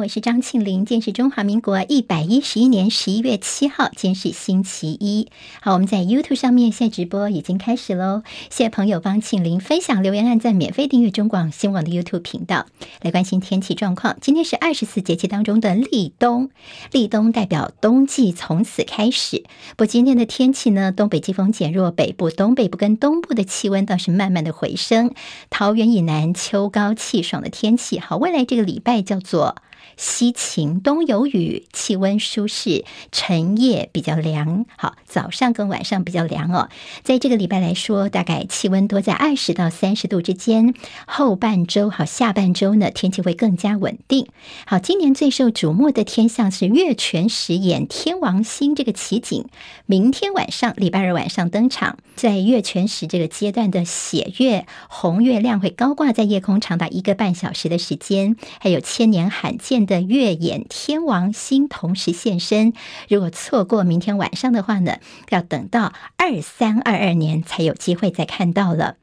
我是张庆玲。今天是中华民国一百一十一年十一月七号，今天是星期一。好，我们在 YouTube 上面现在直播已经开始喽。谢谢朋友帮庆玲分享、留言、按赞、免费订阅中广新闻网的 YouTube 频道，来关心天气状况。今天是二十四节气当中的立冬，立冬代表冬季从此开始。不过今天的天气呢，东北季风减弱，北部、东北部跟东部的气温倒是慢慢的回升。桃园以南秋高气爽的天气。好，未来这个礼拜叫做。西晴东有雨，气温舒适，晨夜比较凉。好，早上跟晚上比较凉哦。在这个礼拜来说，大概气温多在二十到三十度之间。后半周好，下半周呢，天气会更加稳定。好，今年最受瞩目的天象是月全食演天王星这个奇景，明天晚上礼拜二晚上登场。在月全食这个阶段的血月红月亮会高挂在夜空长达一个半小时的时间，还有千年罕见的月掩天王星同时现身，如果错过明天晚上的话呢，要等到二三二二年才有机会再看到了。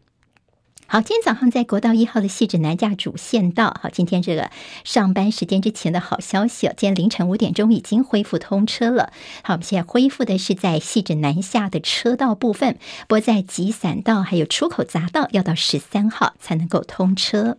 好，今天早上在国道一号的汐止南架主线道，好，今天这个上班时间之前的好消息，今天凌晨五点钟已经恢复通车了。好，我们现在恢复的是在汐止南下的车道部分，不过在集散道还有出口匝道要到十三号才能够通车。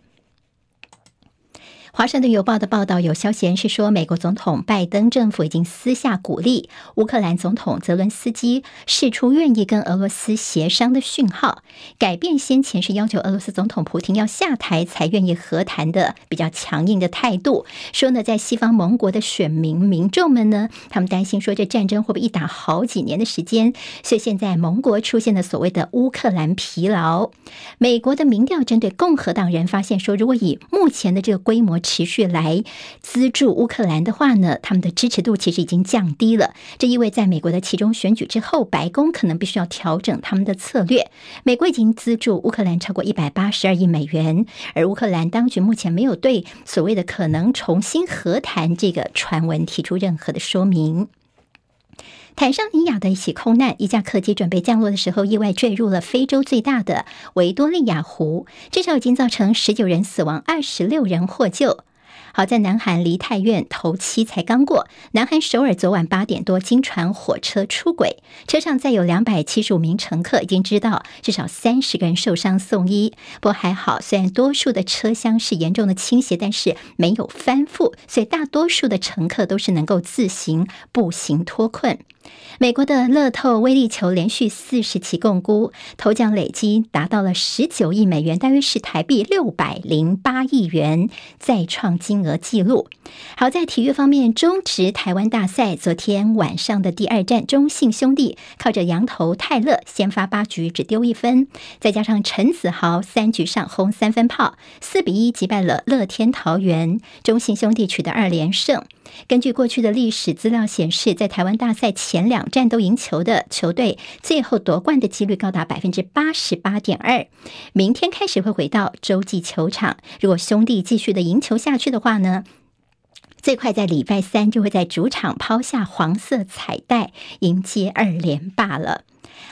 华盛顿邮报的报道有消息人士说，美国总统拜登政府已经私下鼓励乌克兰总统泽伦斯基释出愿意跟俄罗斯协商的讯号，改变先前是要求俄罗斯总统普京要下台才愿意和谈的比较强硬的态度。说呢，在西方盟国的选民民众们呢，他们担心说这战争会不会一打好几年的时间，所以现在盟国出现了所谓的乌克兰疲劳。美国的民调针对共和党人发现说，如果以目前的这个规模，持续来资助乌克兰的话呢，他们的支持度其实已经降低了。这意味在美国的其中选举之后，白宫可能必须要调整他们的策略。美国已经资助乌克兰超过一百八十二亿美元，而乌克兰当局目前没有对所谓的可能重新和谈这个传闻提出任何的说明。坦桑尼亚的一起空难，一架客机准备降落的时候，意外坠入了非洲最大的维多利亚湖，至少已经造成十九人死亡，二十六人获救。好在南韩梨泰院头七才刚过，南韩首尔昨晚八点多经传火车出轨，车上载有两百七十五名乘客，已经知道至少三十个人受伤送医。不过还好，虽然多数的车厢是严重的倾斜，但是没有翻覆，所以大多数的乘客都是能够自行步行脱困。美国的乐透威力球连续四十期共估，头奖累计达到了十九亿美元，大约是台币六百零八亿元，再创金额纪录。好在体育方面，中职台湾大赛昨天晚上的第二战，中信兄弟靠着洋投泰勒先发八局只丢一分，再加上陈子豪三局上轰三分炮，四比一击败了乐天桃园，中信兄弟取得二连胜。根据过去的历史资料显示，在台湾大赛前前两战都赢球的球队，最后夺冠的几率高达百分之八十八点二。明天开始会回到洲际球场，如果兄弟继续的赢球下去的话呢，最快在礼拜三就会在主场抛下黄色彩带，迎接二连霸了。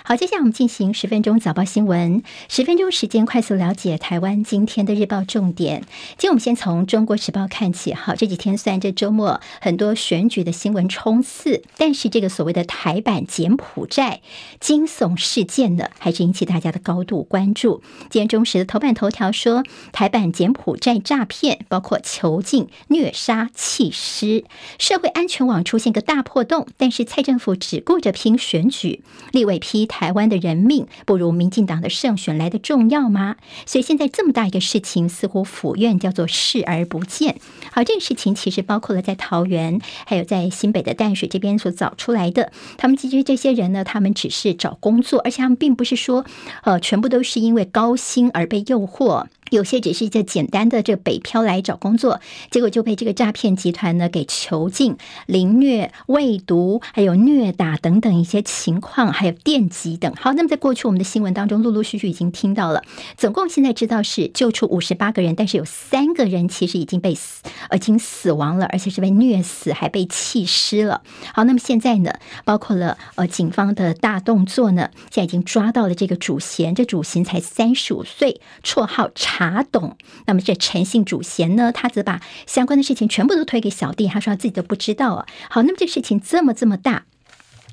好，接下来我们进行十分钟早报新闻。十分钟时间，快速了解台湾今天的日报重点。今天我们先从中国时报看起。好，这几天虽然这周末很多选举的新闻冲刺，但是这个所谓的台版柬埔寨惊悚事件呢，还是引起大家的高度关注。今天中时的头版头条说，台版柬埔寨诈骗包括囚禁、虐杀、弃尸，社会安全网出现个大破洞。但是蔡政府只顾着拼选举，立委批台。湾的人命不如民进党的胜选来的重要吗？所以现在这么大一个事情，似乎府院叫做视而不见。好，这个事情其实包括了在桃园，还有在新北的淡水这边所找出来的。他们其实这些人呢，他们只是找工作，而且他们并不是说，呃，全部都是因为高薪而被诱惑。有些只是一个简单的这北漂来找工作，结果就被这个诈骗集团呢给囚禁、凌虐、喂毒，还有虐打等等一些情况，还有电击等。好，那么在过去我们的新闻当中，陆陆续续已经听到了，总共现在知道是救出五十八个人，但是有三个人其实已经被死，已经死亡了，而且是被虐死，还被弃尸了。好，那么现在呢，包括了呃警方的大动作呢，现在已经抓到了这个主嫌，这主嫌才三十五岁，绰号查董。那么这陈姓主嫌呢，他则把相关的事情全部都推给小弟，他说他自己都不知道啊。好，那么这事情这么这么大。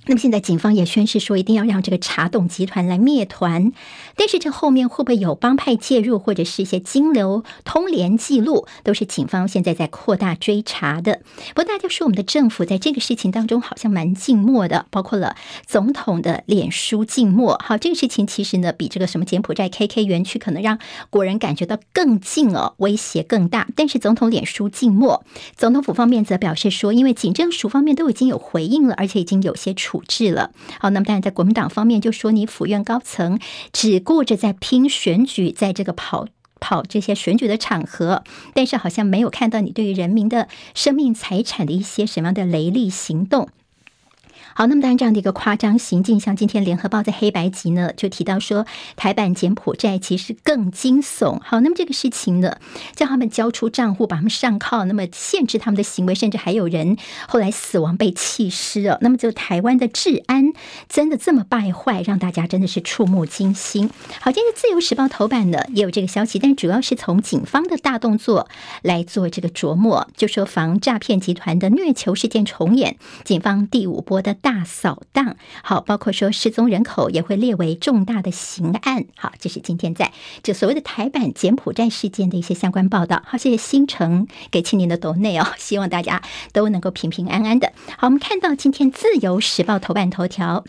那么现在警方也宣示说，一定要让这个茶董集团来灭团。但是这后面会不会有帮派介入，或者是一些金流通联记录，都是警方现在在扩大追查的。不过大家说，我们的政府在这个事情当中好像蛮静默的，包括了总统的脸书静默。好，这个事情其实呢，比这个什么柬埔寨 KK 园区可能让国人感觉到更近哦，威胁更大。但是总统脸书静默，总统府方面则表示说，因为警政署方面都已经有回应了，而且已经有些出。处置了，好，那么当然在国民党方面就说，你府院高层只顾着在拼选举，在这个跑跑这些选举的场合，但是好像没有看到你对于人民的生命财产的一些什么样的雷厉行动。好，那么当然这样的一个夸张行径，像今天联合报在黑白集呢就提到说，台版柬埔寨其实更惊悚。好，那么这个事情呢，叫他们交出账户，把他们上铐，那么限制他们的行为，甚至还有人后来死亡被弃尸了。那么就台湾的治安真的这么败坏，让大家真的是触目惊心。好，今天自由时报头版呢也有这个消息，但主要是从警方的大动作来做这个琢磨，就说防诈骗集团的虐囚事件重演，警方第五波的。大扫荡，好，包括说失踪人口也会列为重大的刑案，好，这是今天在就所谓的台版柬埔寨事件的一些相关报道。好，谢谢新城给青年的斗内哦，希望大家都能够平平安安的。好，我们看到今天自由时报头版头条。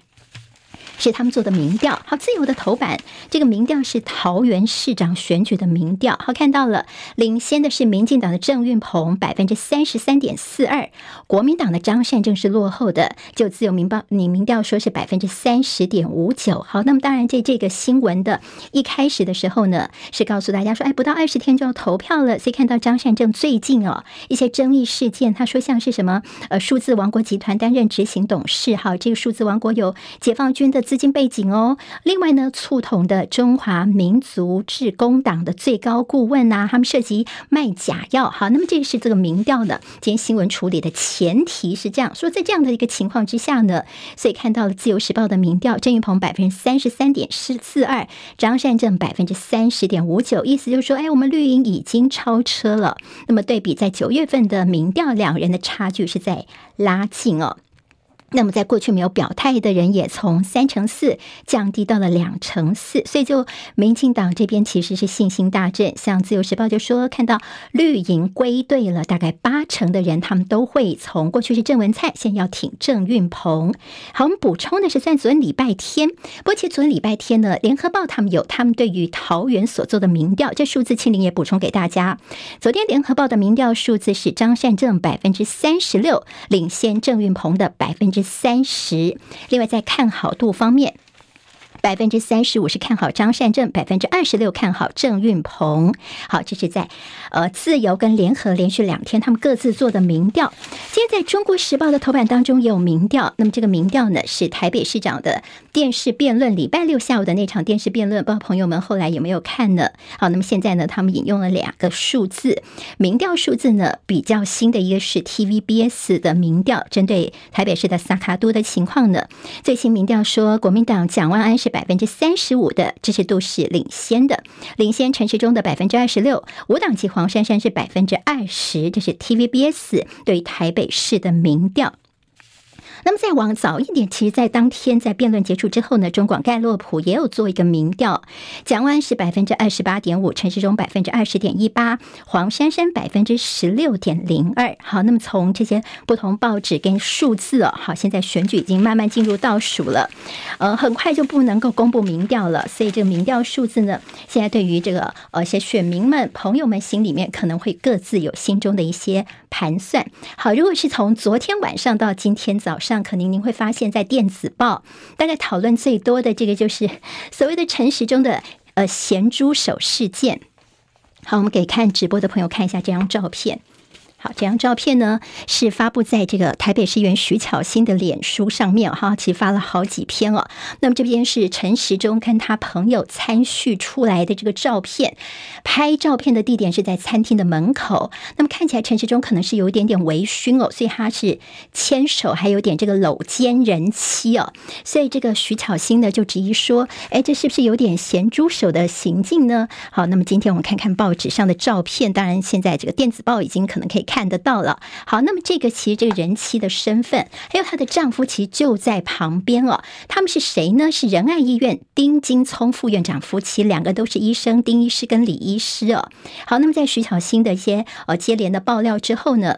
是他们做的民调，好，自由的头版，这个民调是桃园市长选举的民调，好，看到了，领先的是民进党的郑运鹏百分之三十三点四二，国民党的张善政是落后的，就自由民报你民调说是百分之三十点五九，好，那么当然这这个新闻的一开始的时候呢，是告诉大家说，哎，不到二十天就要投票了，所以看到张善政最近哦一些争议事件，他说像是什么呃数字王国集团担任执行董事，哈，这个数字王国有解放军的。资金背景哦，另外呢，促统的中华民族志工党的最高顾问呐、啊，他们涉及卖假药。好，那么这是这个民调的，今天新闻处理的前提是这样说，在这样的一个情况之下呢，所以看到了自由时报的民调，郑运鹏百分之三十三点四四二，张善政百分之三十点五九，意思就是说，哎，我们绿营已经超车了。那么对比在九月份的民调，两人的差距是在拉近哦。那么，在过去没有表态的人也从三成四降低到了两成四，所以就民进党这边其实是信心大振。像自由时报就说，看到绿营归队了，大概八成的人他们都会从过去是郑文灿，现在要挺郑运鹏。好，我们补充的是，在昨天礼拜天，不过其实昨天礼拜天呢，联合报他们有他们对于桃园所做的民调，这数字庆铃也补充给大家。昨天联合报的民调数字是张善政百分之三十六，领先郑运鹏的百分之三十，另外在看好度方面。百分之三十五是看好张善政，百分之二十六看好郑运鹏。好，这是在呃自由跟联合连续两天他们各自做的民调。今天在中国时报的头版当中也有民调。那么这个民调呢是台北市长的电视辩论，礼拜六下午的那场电视辩论，不知道朋友们后来有没有看呢？好，那么现在呢，他们引用了两个数字，民调数字呢比较新的一个是 TVBS 的民调，针对台北市的萨卡都的情况呢，最新民调说国民党蒋万安是。百分之三十五的支持度是领先的，领先城市中的百分之二十六，无党籍黄珊珊是百分之二十，这是 TVBS 对台北市的民调。那么再往早一点，其实，在当天在辩论结束之后呢，中广盖洛普也有做一个民调，蒋万是百分之二十八点五，陈时中百分之二十点一八，黄珊珊百分之十六点零二。好，那么从这些不同报纸跟数字哦，好，现在选举已经慢慢进入倒数了，呃，很快就不能够公布民调了，所以这个民调数字呢，现在对于这个呃一些选民们、朋友们心里面可能会各自有心中的一些盘算。好，如果是从昨天晚上到今天早上。可能您会发现，在电子报大概讨论最多的这个就是所谓的陈实中的呃咸猪手事件。好，我们给看直播的朋友看一下这张照片。好，这张照片呢是发布在这个台北市议员徐巧芯的脸书上面哈，其实发了好几篇哦。那么这边是陈时中跟他朋友参叙出来的这个照片，拍照片的地点是在餐厅的门口。那么看起来陈时中可能是有一点点微醺哦，所以他是牵手，还有点这个搂肩人妻哦。所以这个徐巧芯呢就质疑说，哎，这是不是有点咸猪手的行径呢？好，那么今天我们看看报纸上的照片，当然现在这个电子报已经可能可以看。看得到了，好，那么这个其实这个人妻的身份，还有她的丈夫，其实就在旁边哦。他们是谁呢？是仁爱医院丁金聪副院长夫妻，两个都是医生，丁医师跟李医师哦。好，那么在徐巧芯的一些呃接连的爆料之后呢，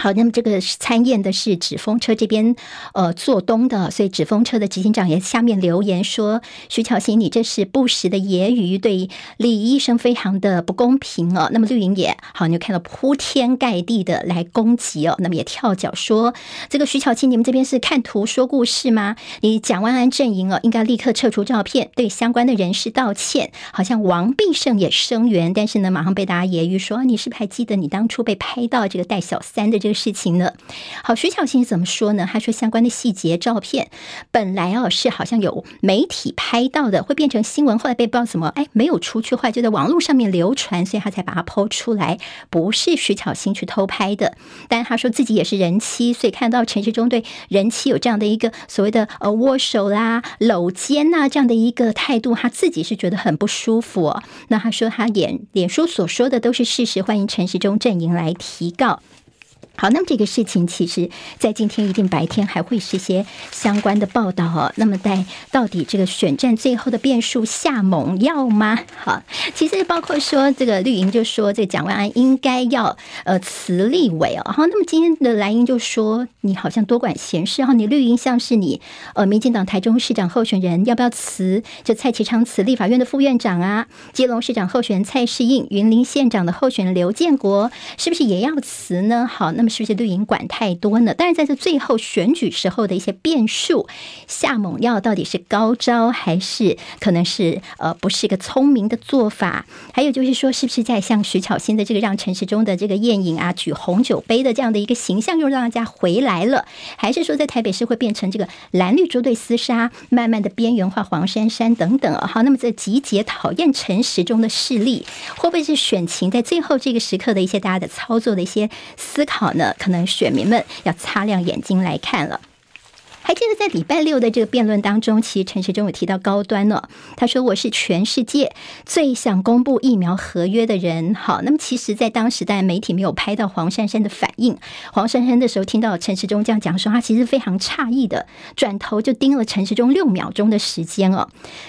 好，那么这个参宴的是纸风车这边，呃，做东的，所以纸风车的执行长也下面留言说：“徐巧芯，你这是不实的揶揄，对李医生非常的不公平哦。”那么绿营也好，你就看到铺天盖地的来攻击哦，那么也跳脚说：“这个徐巧芯，你们这边是看图说故事吗？你蒋万安阵营哦，应该立刻撤除照片，对相关的人士道歉。”好像王必胜也声援，但是呢，马上被大家揶揄说：“你是不是还记得你当初被拍到这个带小三的这？”这个事情呢，好，徐巧芯怎么说呢？他说相关的细节照片本来哦是好像有媒体拍到的，会变成新闻，后来被报什么？哎，没有出去，后来就在网络上面流传，所以他才把它抛出来，不是徐巧芯去偷拍的。但他说自己也是人妻，所以看到陈时中对人妻有这样的一个所谓的呃握手啦、搂肩呐这样的一个态度，他自己是觉得很不舒服。那他说他脸脸书所说的都是事实，欢迎陈时中阵营来提告。好，那么这个事情其实，在今天一定白天还会是一些相关的报道哦。那么在到底这个选战最后的变数下猛药吗？好，其实包括说这个绿营就说这蒋万安应该要呃辞立委哦。好，那么今天的蓝营就说你好像多管闲事哈，你绿营像是你呃民进党台中市长候选人要不要辞？就蔡其昌辞立法院的副院长啊，基隆市长候选人蔡适应、云林县长的候选人刘建国是不是也要辞呢？好，那么。是不是绿营管太多呢？但是在这最后选举时候的一些变数，下猛药到底是高招还是可能是呃不是一个聪明的做法？还有就是说，是不是在像徐巧芯的这个让陈时中的这个宴饮啊，举红酒杯的这样的一个形象又让大家回来了？还是说在台北市会变成这个蓝绿猪队厮杀，慢慢的边缘化黄珊珊等等？好，那么这集结讨厌陈时中的势力，会不会是选情在最后这个时刻的一些大家的操作的一些思考？那可能选民们要擦亮眼睛来看了。还记得在礼拜六的这个辩论当中，其实陈时中有提到高端呢。他说：“我是全世界最想公布疫苗合约的人。”好，那么其实，在当时，当然媒体没有拍到黄珊珊的反应。黄珊珊的时候听到陈时中这样讲说，他其实非常诧异的，转头就盯了陈时中六秒钟的时间哦。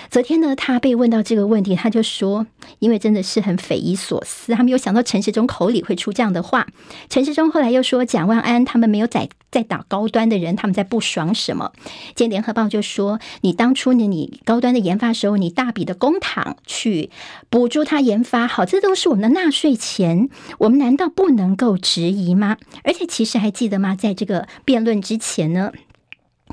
昨天呢，他被问到这个问题，他就说：“因为真的是很匪夷所思，他没有想到陈时中口里会出这样的话。”陈时中后来又说：“蒋万安他们没有在在打高端的人，他们在不爽什么？今天联合报就说，你当初呢，你高端的研发时候，你大笔的公帑去补助他研发，好，这都是我们的纳税钱，我们难道不能够质疑吗？而且，其实还记得吗？在这个辩论之前呢？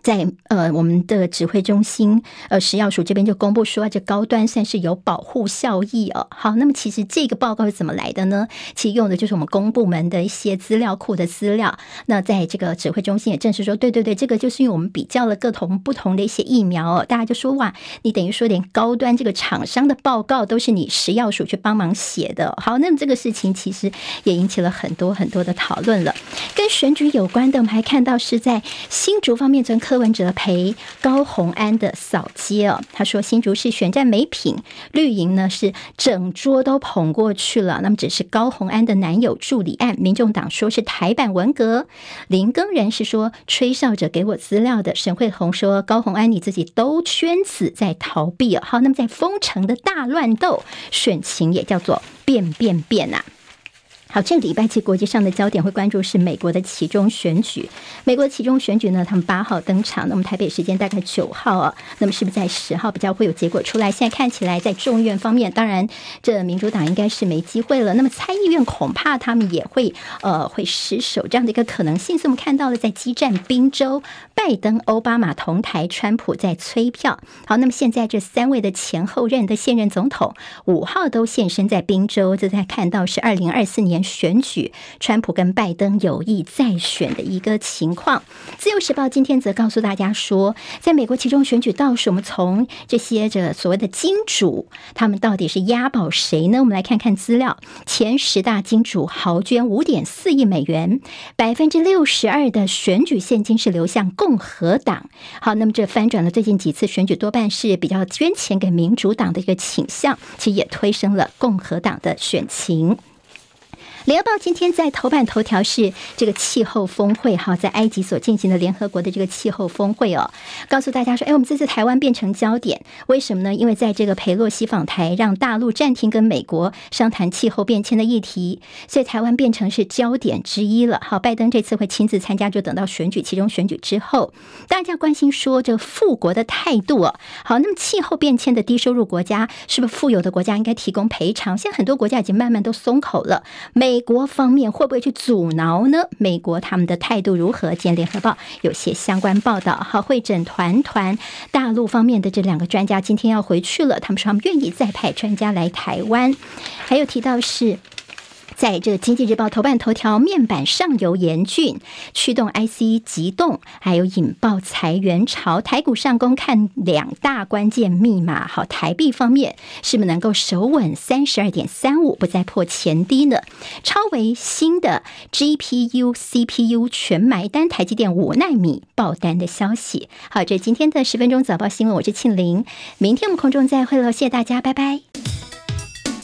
在呃，我们的指挥中心呃，食药署这边就公布说，这高端算是有保护效益哦。好，那么其实这个报告是怎么来的呢？其实用的就是我们公部门的一些资料库的资料。那在这个指挥中心也证实说，对对对，这个就是因为我们比较了各种不同的一些疫苗哦，大家就说哇，你等于说连高端这个厂商的报告都是你食药署去帮忙写的。好，那么这个事情其实也引起了很多很多的讨论了。跟选举有关的，我们还看到是在新竹方面从柯文哲陪高虹安的扫街哦，他说新竹市选战没品，绿营呢是整桌都捧过去了。那么只是高虹安的男友助理案，民众党说是台版文革。林耕人是说吹哨者给我资料的，沈慧虹说高虹安你自己兜圈子在逃避哦。好，那么在封城的大乱斗，选情也叫做变变变啊。好，这个礼拜其国际上的焦点会关注是美国的其中选举。美国的其中选举呢，他们八号登场，那么台北时间大概九号啊，那么是不是在十号比较会有结果出来？现在看起来在众议院方面，当然这民主党应该是没机会了。那么参议院恐怕他们也会呃会失守这样的一个可能性。所以我们看到了在激战宾州，拜登、奥巴马同台，川普在催票。好，那么现在这三位的前后任的现任总统五号都现身在宾州，这在看到是二零二四年。选举，川普跟拜登有意再选的一个情况。自由时报今天则告诉大家说，在美国其中选举倒数，我们从这些这所谓的金主，他们到底是押宝谁呢？我们来看看资料，前十大金主豪捐五点四亿美元，百分之六十二的选举现金是流向共和党。好，那么这翻转了最近几次选举多半是比较捐钱给民主党的一个倾向，其实也推升了共和党的选情。联合报今天在头版头条是这个气候峰会，哈，在埃及所进行的联合国的这个气候峰会哦，告诉大家说，哎，我们这次台湾变成焦点，为什么呢？因为在这个裴洛西访台，让大陆暂停跟美国商谈气候变迁的议题，所以台湾变成是焦点之一了。好，拜登这次会亲自参加，就等到选举，其中选举之后，大家关心说这个富国的态度哦。好，那么气候变迁的低收入国家，是不是富有的国家应该提供赔偿？现在很多国家已经慢慢都松口了，美。美国方面会不会去阻挠呢？美国他们的态度如何？见联合报有些相关报道。好，会诊团团大陆方面的这两个专家今天要回去了，他们说他们愿意再派专家来台湾，还有提到是。在这个《经济日报》头版头条面板上游严峻，驱动 IC 急动，还有引爆裁员潮。台股上攻看两大关键密码。好，台币方面是不是能够守稳三十二点三五，不再破前低呢？超微新的 GPU、CPU 全买单，台积电五奈米爆单的消息。好，这今天的十分钟早报新闻，我是庆玲。明天我们空中再会喽，谢谢大家，拜拜。